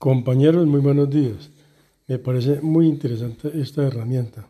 Compañeros, muy buenos días. Me parece muy interesante esta herramienta.